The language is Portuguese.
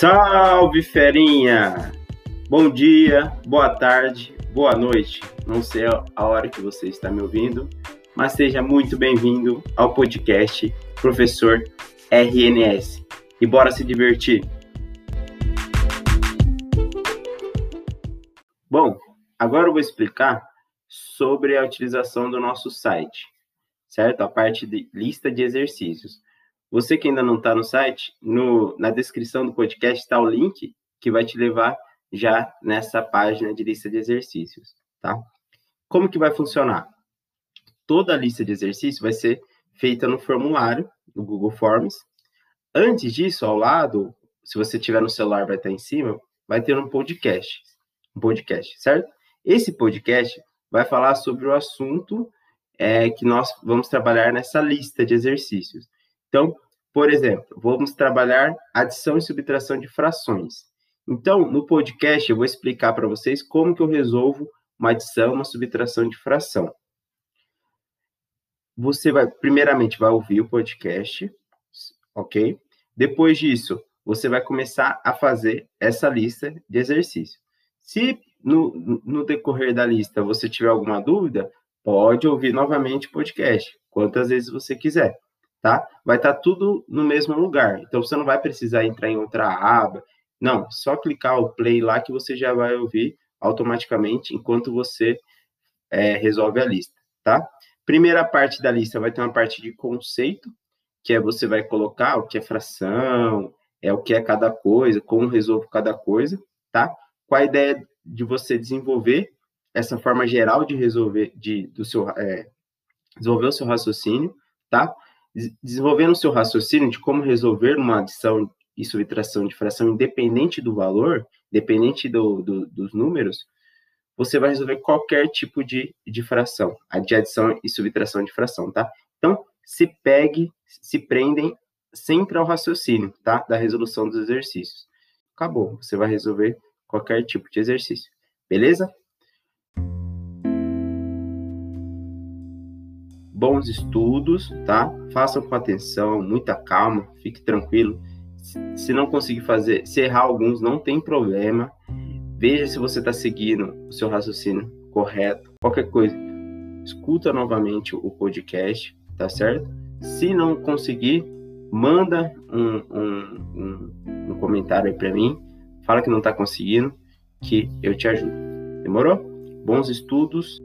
Salve ferinha! Bom dia, boa tarde, boa noite. Não sei a hora que você está me ouvindo, mas seja muito bem-vindo ao podcast Professor RNS. E bora se divertir! Bom, agora eu vou explicar sobre a utilização do nosso site, certo? A parte de lista de exercícios. Você que ainda não está no site, no, na descrição do podcast está o link que vai te levar já nessa página de lista de exercícios, tá? Como que vai funcionar? Toda a lista de exercícios vai ser feita no formulário do Google Forms. Antes disso, ao lado, se você tiver no celular, vai estar em cima, vai ter um podcast, um podcast, certo? Esse podcast vai falar sobre o assunto é, que nós vamos trabalhar nessa lista de exercícios. Então, por exemplo, vamos trabalhar adição e subtração de frações. Então, no podcast, eu vou explicar para vocês como que eu resolvo uma adição, uma subtração de fração. Você vai, primeiramente, vai ouvir o podcast, ok? Depois disso, você vai começar a fazer essa lista de exercícios. Se no, no decorrer da lista você tiver alguma dúvida, pode ouvir novamente o podcast, quantas vezes você quiser tá? Vai estar tá tudo no mesmo lugar. Então você não vai precisar entrar em outra aba. Não, só clicar o play lá que você já vai ouvir automaticamente enquanto você é, resolve a lista, tá? Primeira parte da lista vai ter uma parte de conceito, que é você vai colocar o que é fração, é o que é cada coisa, como resolvo cada coisa, tá? Com a ideia de você desenvolver essa forma geral de resolver, de, do seu, é, desenvolver o seu raciocínio, tá? Desenvolvendo seu raciocínio de como resolver uma adição e subtração de fração independente do valor, independente do, do, dos números, você vai resolver qualquer tipo de, de fração, a de adição e subtração de fração, tá? Então, se pegue, se prendem sempre ao raciocínio, tá? Da resolução dos exercícios. Acabou, você vai resolver qualquer tipo de exercício, beleza? Bons estudos, tá? Façam com atenção, muita calma, fique tranquilo. Se não conseguir fazer, se errar alguns, não tem problema. Veja se você está seguindo o seu raciocínio correto. Qualquer coisa, escuta novamente o podcast, tá certo? Se não conseguir, manda um, um, um, um comentário aí para mim. Fala que não está conseguindo, que eu te ajudo. Demorou? Bons estudos